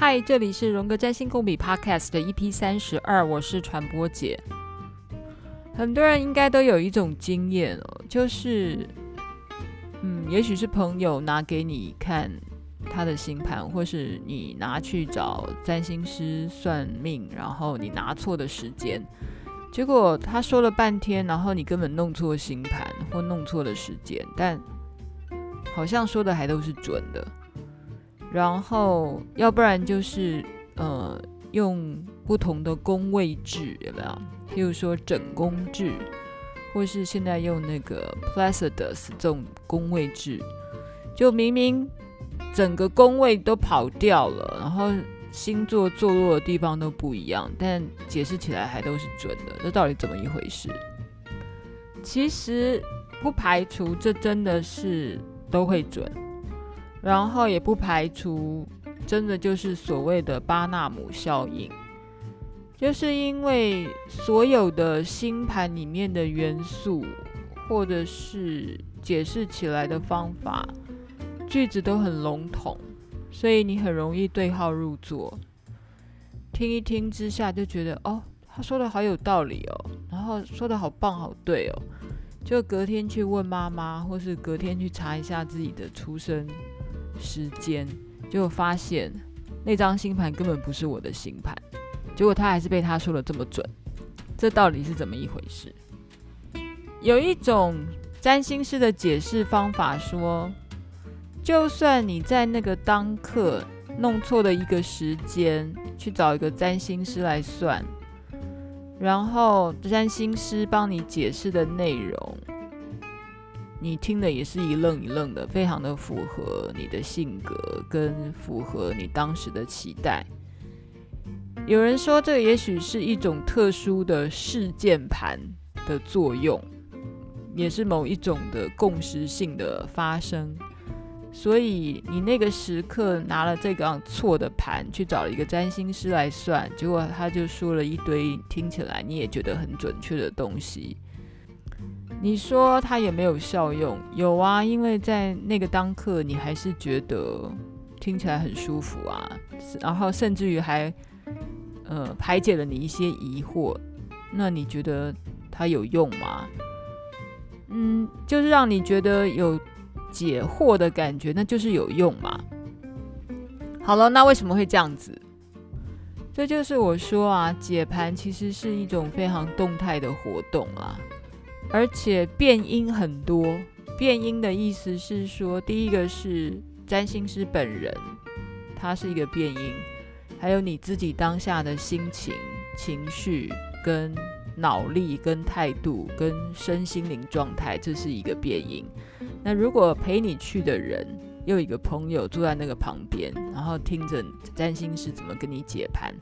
嗨，这里是荣格占星共笔 Podcast 的 EP 三十二，我是传播姐。很多人应该都有一种经验哦，就是，嗯，也许是朋友拿给你看他的星盘，或是你拿去找占星师算命，然后你拿错的时间，结果他说了半天，然后你根本弄错星盘或弄错了时间，但好像说的还都是准的。然后，要不然就是呃，用不同的宫位制，有没有？譬如说整宫制，或是现在用那个 Placidus 这种宫位制，就明明整个宫位都跑掉了，然后星座坐落的地方都不一样，但解释起来还都是准的，这到底怎么一回事？其实不排除这真的是都会准。然后也不排除，真的就是所谓的巴纳姆效应，就是因为所有的星盘里面的元素，或者是解释起来的方法，句子都很笼统，所以你很容易对号入座，听一听之下就觉得哦，他说的好有道理哦，然后说的好棒好对哦，就隔天去问妈妈，或是隔天去查一下自己的出生。时间就发现那张星盘根本不是我的星盘，结果他还是被他说的这么准，这到底是怎么一回事？有一种占星师的解释方法说，就算你在那个当刻弄错了一个时间，去找一个占星师来算，然后占星师帮你解释的内容。你听的也是一愣一愣的，非常的符合你的性格，跟符合你当时的期待。有人说，这也许是一种特殊的事件盘的作用，也是某一种的共识性的发生。所以你那个时刻拿了这个错的盘去找了一个占星师来算，结果他就说了一堆听起来你也觉得很准确的东西。你说它有没有效用？有啊，因为在那个当刻，你还是觉得听起来很舒服啊，然后甚至于还呃排解了你一些疑惑。那你觉得它有用吗？嗯，就是让你觉得有解惑的感觉，那就是有用嘛。好了，那为什么会这样子？这就是我说啊，解盘其实是一种非常动态的活动啊。而且变因很多，变因的意思是说，第一个是占星师本人，他是一个变因，还有你自己当下的心情、情绪、跟脑力、跟态度、跟身心灵状态，这是一个变因。那如果陪你去的人又一个朋友坐在那个旁边，然后听着占星师怎么跟你解盘，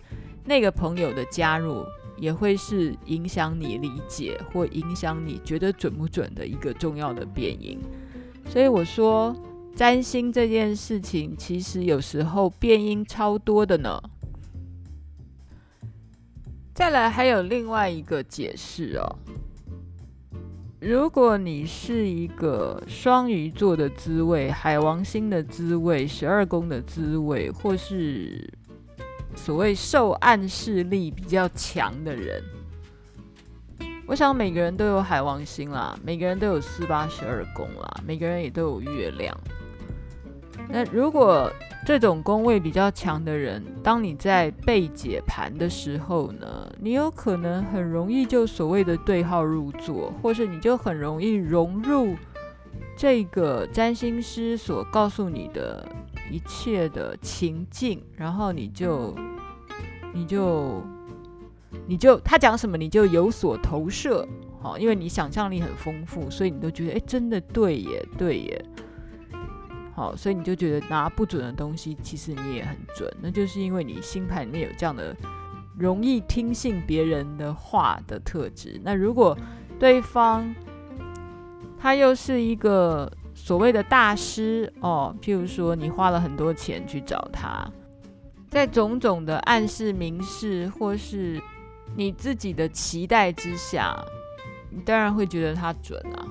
那个朋友的加入，也会是影响你理解或影响你觉得准不准的一个重要的变因，所以我说占星这件事情其实有时候变因超多的呢。再来还有另外一个解释哦，如果你是一个双鱼座的滋味、海王星的滋味、十二宫的滋味，或是。所谓受暗示力比较强的人，我想每个人都有海王星啦，每个人都有四八十二宫啦，每个人也都有月亮。那如果这种宫位比较强的人，当你在被解盘的时候呢，你有可能很容易就所谓的对号入座，或是你就很容易融入这个占星师所告诉你的一切的情境，然后你就。你就，你就他讲什么你就有所投射，好，因为你想象力很丰富，所以你都觉得，哎，真的对耶，对耶，好，所以你就觉得拿不准的东西，其实你也很准，那就是因为你星盘里面有这样的容易听信别人的话的特质。那如果对方他又是一个所谓的大师哦，譬如说你花了很多钱去找他。在种种的暗示、明示，或是你自己的期待之下，你当然会觉得他准啊，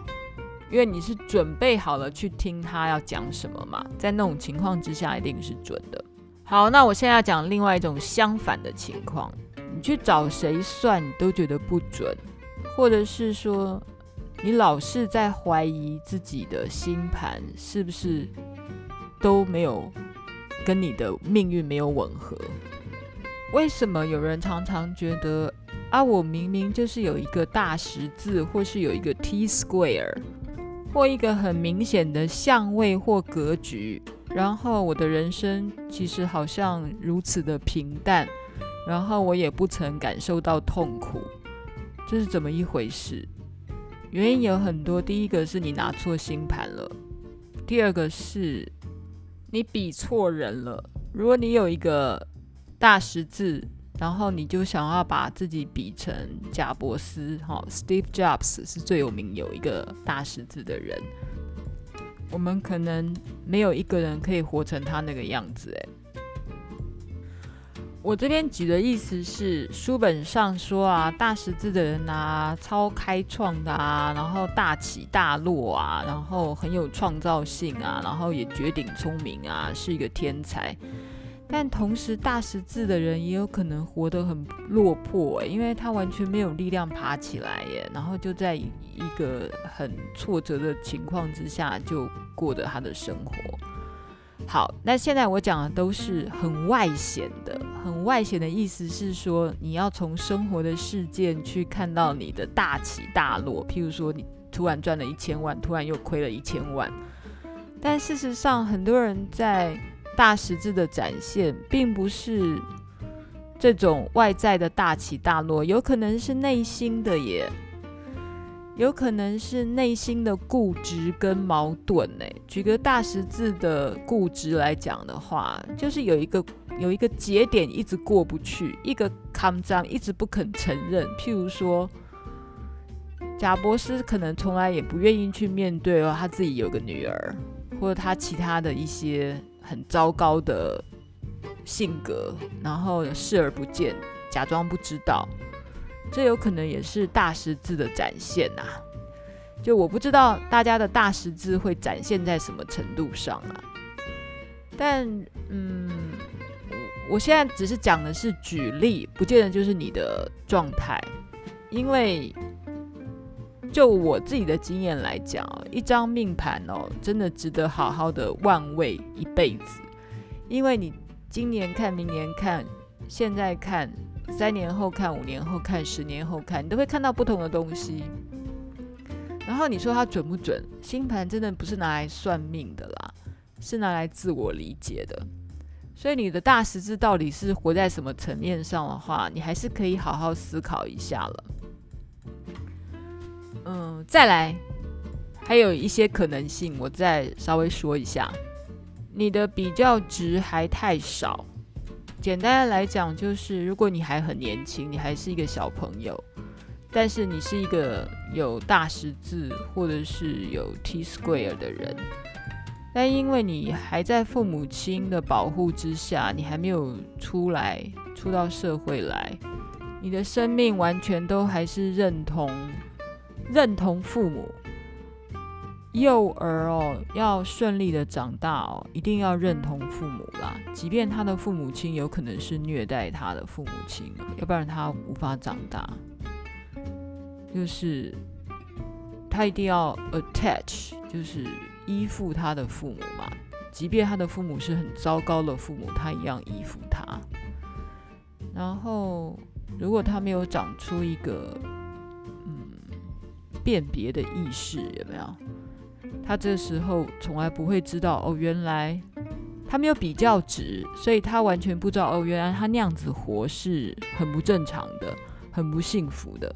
因为你是准备好了去听他要讲什么嘛。在那种情况之下，一定是准的。好，那我现在要讲另外一种相反的情况，你去找谁算，你都觉得不准，或者是说，你老是在怀疑自己的星盘是不是都没有跟你的命运没有吻合？为什么有人常常觉得啊，我明明就是有一个大十字，或是有一个 T square，或一个很明显的相位或格局？然后我的人生其实好像如此的平淡，然后我也不曾感受到痛苦，这是怎么一回事？原因有很多，第一个是你拿错星盘了，第二个是你比错人了。如果你有一个大十字，然后你就想要把自己比成贾伯斯，哈，Steve Jobs 是最有名有一个大十字的人。我们可能没有一个人可以活成他那个样子，哎。我这边举的意思是，书本上说啊，大十字的人啊，超开创的啊，然后大起大落啊，然后很有创造性啊，然后也绝顶聪明啊，是一个天才。但同时，大十字的人也有可能活得很落魄，因为他完全没有力量爬起来耶，然后就在一个很挫折的情况之下，就过着他的生活。好，那现在我讲的都是很外显的，很外显的意思是说，你要从生活的事件去看到你的大起大落，譬如说你突然赚了一千万，突然又亏了一千万，但事实上，很多人在。大十字的展现，并不是这种外在的大起大落，有可能是内心的耶，有可能是内心的固执跟矛盾呢。举个大十字的固执来讲的话，就是有一个有一个节点一直过不去，一个坎章一直不肯承认。譬如说，贾博士可能从来也不愿意去面对哦，他自己有个女儿，或者他其他的一些。很糟糕的性格，然后视而不见，假装不知道，这有可能也是大十字的展现、啊。就我不知道大家的大十字会展现在什么程度上啊。但嗯，我现在只是讲的是举例，不见得就是你的状态，因为就我自己的经验来讲。一张命盘哦，真的值得好好的万味一辈子，因为你今年看、明年看、现在看、三年后看、五年后看、十年后看，你都会看到不同的东西。然后你说它准不准？星盘真的不是拿来算命的啦，是拿来自我理解的。所以你的大十字到底是活在什么层面上的话，你还是可以好好思考一下了。嗯，再来。还有一些可能性，我再稍微说一下。你的比较值还太少。简单的来讲，就是如果你还很年轻，你还是一个小朋友，但是你是一个有大十字或者是有 T square 的人，但因为你还在父母亲的保护之下，你还没有出来，出到社会来，你的生命完全都还是认同认同父母。幼儿哦，要顺利的长大哦，一定要认同父母啦。即便他的父母亲有可能是虐待他的父母亲，要不然他无法长大。就是他一定要 attach，就是依附他的父母嘛。即便他的父母是很糟糕的父母，他一样依附他。然后，如果他没有长出一个嗯辨别的意识，有没有？他这时候从来不会知道哦，原来他没有比较值，所以他完全不知道哦，原来他那样子活是很不正常的，很不幸福的。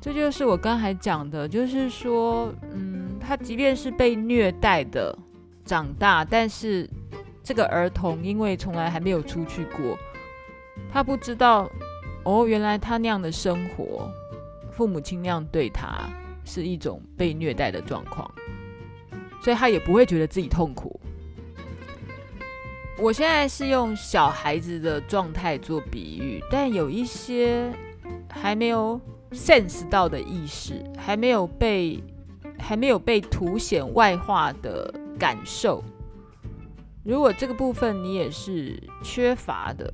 这就是我刚才讲的，就是说，嗯，他即便是被虐待的长大，但是这个儿童因为从来还没有出去过，他不知道哦，原来他那样的生活，父母亲那样对他。是一种被虐待的状况，所以他也不会觉得自己痛苦。我现在是用小孩子的状态做比喻，但有一些还没有 sense 到的意识，还没有被还没有被凸显外化的感受，如果这个部分你也是缺乏的，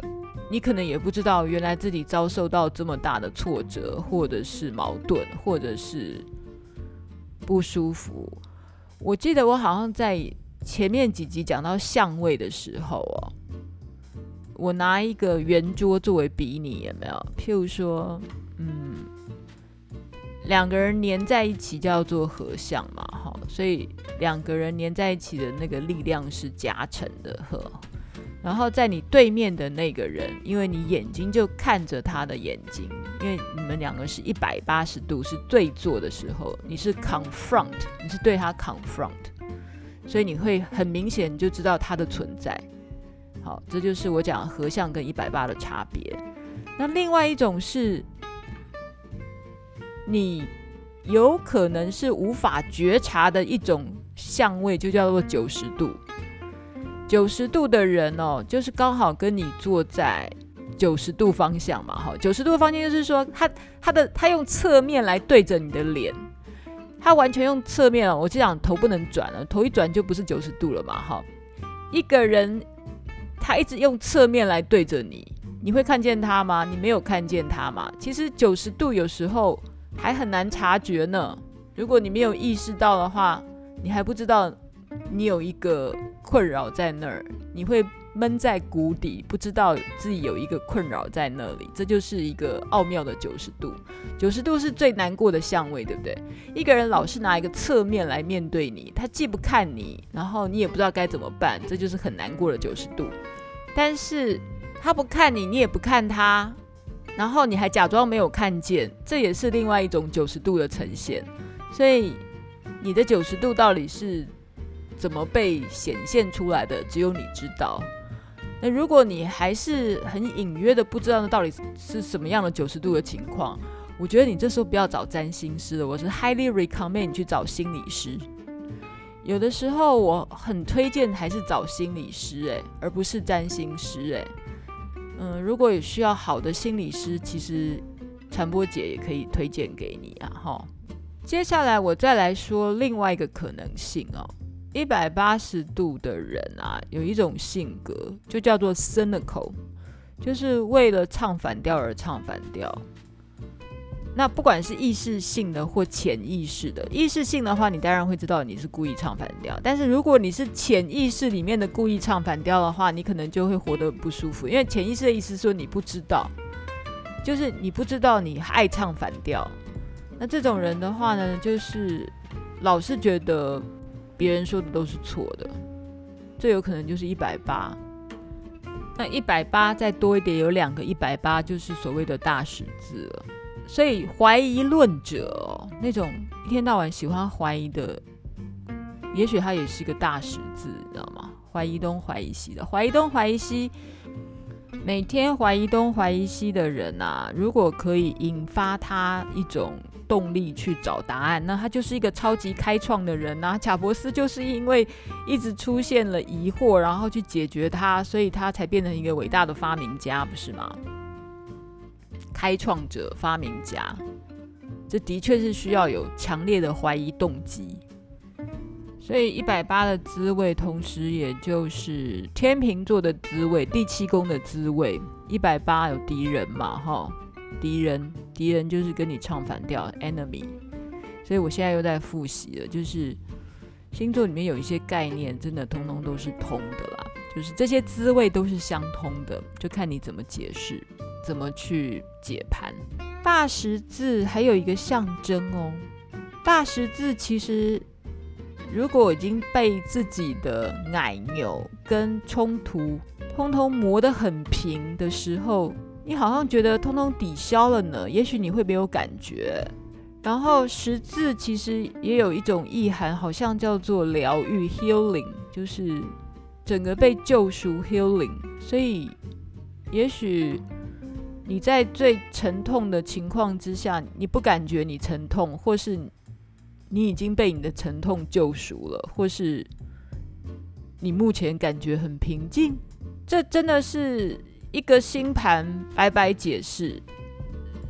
你可能也不知道原来自己遭受到这么大的挫折，或者是矛盾，或者是不舒服。我记得我好像在前面几集讲到相位的时候哦，我拿一个圆桌作为比拟，有没有？譬如说，嗯。两个人黏在一起叫做合相嘛，哈，所以两个人黏在一起的那个力量是加成的，呵。然后在你对面的那个人，因为你眼睛就看着他的眼睛，因为你们两个是一百八十度是对坐的时候，你是 confront，你是对他 confront，所以你会很明显就知道他的存在。好，这就是我讲合相跟一百八的差别。那另外一种是。你有可能是无法觉察的一种相位，就叫做九十度。九十度的人哦，就是刚好跟你坐在九十度方向嘛，哈。九十度方向就是说，他他的他用侧面来对着你的脸，他完全用侧面哦。我就讲头不能转了，头一转就不是九十度了嘛，哈。一个人他一直用侧面来对着你，你会看见他吗？你没有看见他吗？其实九十度有时候。还很难察觉呢。如果你没有意识到的话，你还不知道你有一个困扰在那儿，你会闷在谷底，不知道自己有一个困扰在那里。这就是一个奥妙的九十度。九十度是最难过的相位，对不对？一个人老是拿一个侧面来面对你，他既不看你，然后你也不知道该怎么办，这就是很难过的九十度。但是他不看你，你也不看他。然后你还假装没有看见，这也是另外一种九十度的呈现。所以你的九十度到底是怎么被显现出来的，只有你知道。那如果你还是很隐约的不知道那到底是什么样的九十度的情况，我觉得你这时候不要找占星师了，我是 highly recommend 你去找心理师。有的时候我很推荐还是找心理师，诶，而不是占星师，诶。嗯，如果有需要好的心理师，其实传播姐也可以推荐给你啊。哈，接下来我再来说另外一个可能性哦。一百八十度的人啊，有一种性格就叫做 cynical，就是为了唱反调而唱反调。那不管是意识性的或潜意识的，意识性的话，你当然会知道你是故意唱反调。但是如果你是潜意识里面的故意唱反调的话，你可能就会活得不舒服。因为潜意识的意思说你不知道，就是你不知道你爱唱反调。那这种人的话呢，就是老是觉得别人说的都是错的，最有可能就是一百八。那一百八再多一点，有两个一百八，就是所谓的大十字了。所以怀疑论者，那种一天到晚喜欢怀疑的，也许他也是一个大十字，你知道吗？怀疑东怀疑西的，怀疑东怀疑西，每天怀疑东怀疑西的人啊，如果可以引发他一种动力去找答案，那他就是一个超级开创的人呐。贾伯斯就是因为一直出现了疑惑，然后去解决它，所以他才变成一个伟大的发明家，不是吗？开创者、发明家，这的确是需要有强烈的怀疑动机。所以一百八的滋味，同时也就是天秤座的滋味，第七宫的滋味。一百八有敌人嘛？哈，敌人，敌人就是跟你唱反调，enemy。所以我现在又在复习了，就是星座里面有一些概念，真的通通都是通的啦，就是这些滋味都是相通的，就看你怎么解释。怎么去解盘？大十字还有一个象征哦。大十字其实，如果已经被自己的奶牛跟冲突通通磨得很平的时候，你好像觉得通通抵消了呢。也许你会没有感觉。然后十字其实也有一种意涵，好像叫做疗愈 （healing），就是整个被救赎 （healing）。所以，也许。你在最沉痛的情况之下，你不感觉你沉痛，或是你已经被你的沉痛救赎了，或是你目前感觉很平静，这真的是一个星盘白白解释。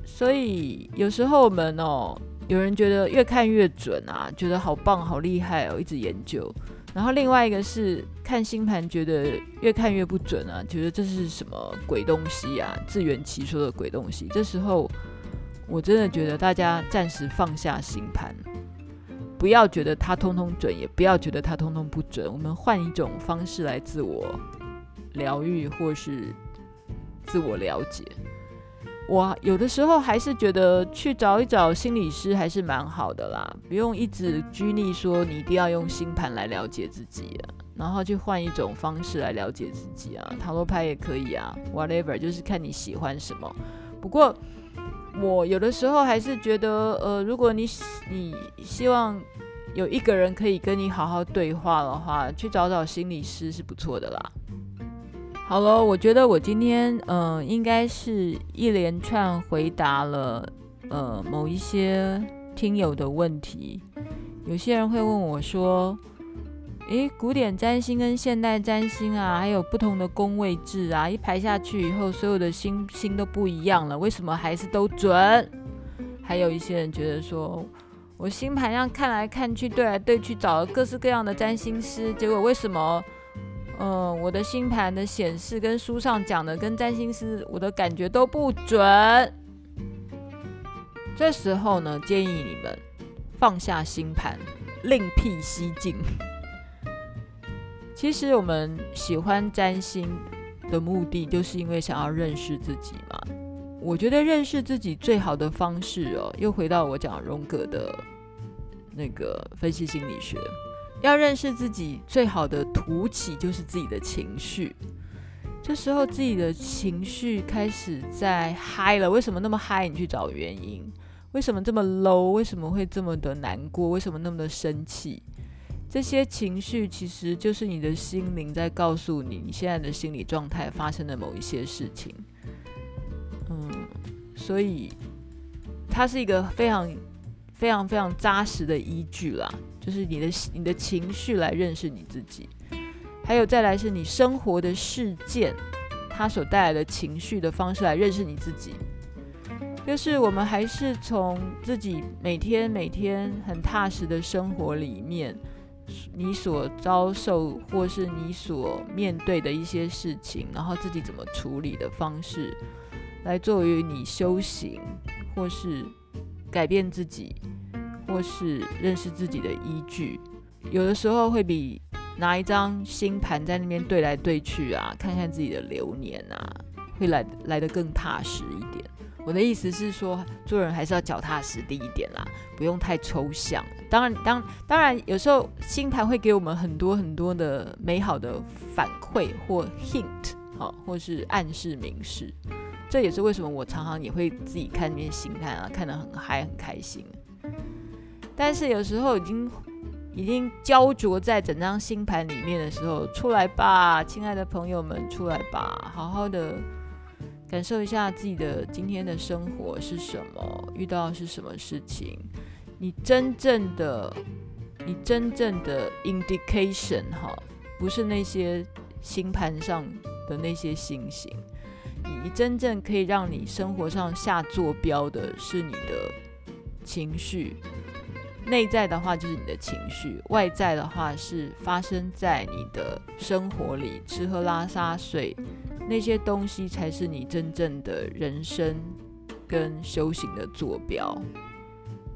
所以有时候我们哦，有人觉得越看越准啊，觉得好棒、好厉害哦，一直研究。然后另外一个是看星盘，觉得越看越不准啊，觉得这是什么鬼东西啊，自圆其说的鬼东西。这时候我真的觉得大家暂时放下星盘，不要觉得它通通准，也不要觉得它通通不准。我们换一种方式来自我疗愈，或是自我了解。我有的时候还是觉得去找一找心理师还是蛮好的啦，不用一直拘泥说你一定要用星盘来了解自己啊，然后去换一种方式来了解自己啊，塔罗牌也可以啊，whatever，就是看你喜欢什么。不过我有的时候还是觉得，呃，如果你你希望有一个人可以跟你好好对话的话，去找找心理师是不错的啦。好了，我觉得我今天嗯、应该是一连串回答了呃某一些听友的问题。有些人会问我说：“诶，古典占星跟现代占星啊，还有不同的宫位制啊，一排下去以后，所有的星星都不一样了，为什么还是都准？”还有一些人觉得说：“我星盘上看来看去，对来对去，找了各式各样的占星师，结果为什么？”嗯，我的星盘的显示跟书上讲的跟占星师我的感觉都不准。这时候呢，建议你们放下星盘，另辟蹊径。其实我们喜欢占星的目的，就是因为想要认识自己嘛。我觉得认识自己最好的方式哦，又回到我讲荣格的那个分析心理学。要认识自己最好的凸起就是自己的情绪。这时候自己的情绪开始在嗨了，为什么那么嗨？你去找原因。为什么这么 low？为什么会这么的难过？为什么那么的生气？这些情绪其实就是你的心灵在告诉你，你现在的心理状态发生的某一些事情。嗯，所以它是一个非常。非常非常扎实的依据啦，就是你的你的情绪来认识你自己，还有再来是你生活的事件，它所带来的情绪的方式来认识你自己。就是我们还是从自己每天每天很踏实的生活里面，你所遭受或是你所面对的一些事情，然后自己怎么处理的方式，来作为你修行或是改变自己。或是认识自己的依据，有的时候会比拿一张星盘在那边对来对去啊，看看自己的流年啊，会来来得更踏实一点。我的意思是说，做人还是要脚踏实地一点啦，不用太抽象。当然，当当然，有时候星盘会给我们很多很多的美好的反馈或 hint，好，或是暗示明示。这也是为什么我常常也会自己看那些星盘啊，看得很嗨，很开心。但是有时候已经已经焦灼在整张星盘里面的时候，出来吧，亲爱的朋友们，出来吧，好好的感受一下自己的今天的生活是什么，遇到是什么事情。你真正的，你真正的 indication 哈，不是那些星盘上的那些星星，你真正可以让你生活上下坐标的是你的情绪。内在的话就是你的情绪，外在的话是发生在你的生活里，吃喝拉撒睡那些东西才是你真正的人生跟修行的坐标，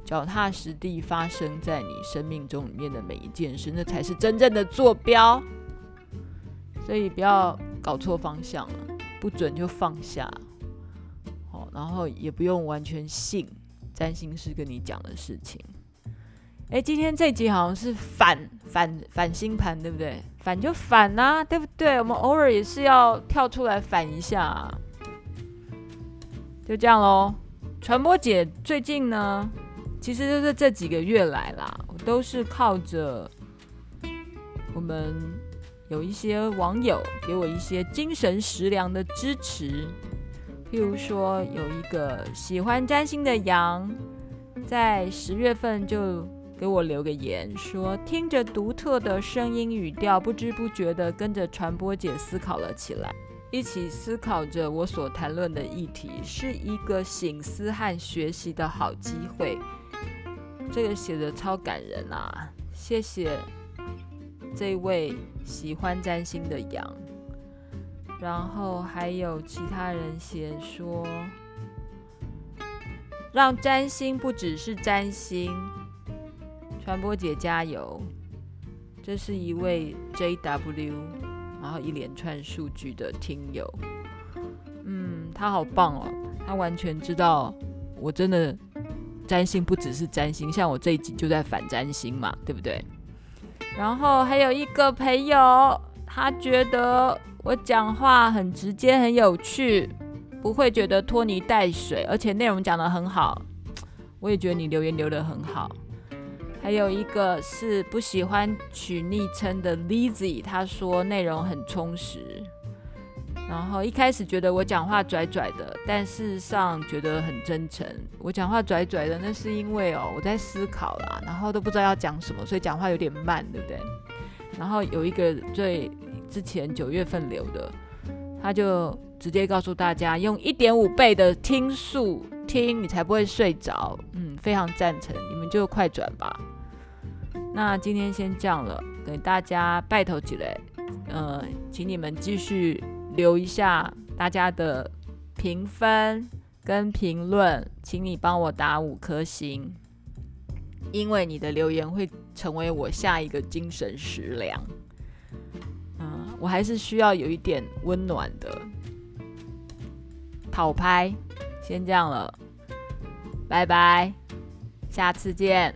脚踏实地发生在你生命中里面的每一件事，那才是真正的坐标。所以不要搞错方向了，不准就放下，好，然后也不用完全信占星师跟你讲的事情。哎，今天这集好像是反反反星盘，对不对？反就反呐、对不对？我们偶尔也是要跳出来反一下、就这样喽。传播姐最近呢，其实就是这几个月来啦，我都是靠着我们有一些网友给我一些精神食粮的支持，譬如说有一个喜欢占星的羊，在十月份就。给我留个言，说听着独特的声音语调，不知不觉地跟着传播姐思考了起来，一起思考着我所谈论的议题，是一个醒思和学习的好机会。这个写的超感人啊！谢谢这位喜欢占星的羊，然后还有其他人写说，让占星不只是占星，传播姐加油！这是一位 JW，然后一连串数据的听友，嗯，他好棒哦，他完全知道我真的占星不只是占星，像我这一集就在反占星嘛，对不对？然后还有一个朋友，他觉得我讲话很直接，很有趣。不会觉得拖泥带水，而且内容讲得很好。我也觉得你留言留得很好。还有一个是不喜欢取昵称的 Lizzy，他说内容很充实。然后一开始觉得我讲话拽拽的，但事实上觉得很真诚。我讲话拽拽的，那是因为哦我在思考啦，然后都不知道要讲什么，所以讲话有点慢，对不对？然后有一个最之前九月份留的，他就。直接告诉大家，用一点五倍的听数听，你才不会睡着。嗯，非常赞成，你们就快转吧。那今天先这样了，给大家拜托起来。呃，请你们继续留一下大家的评分跟评论，请你帮我打五颗星，因为你的留言会成为我下一个精神食粮。嗯，我还是需要有一点温暖的。好拍，先这样了，拜拜，下次见。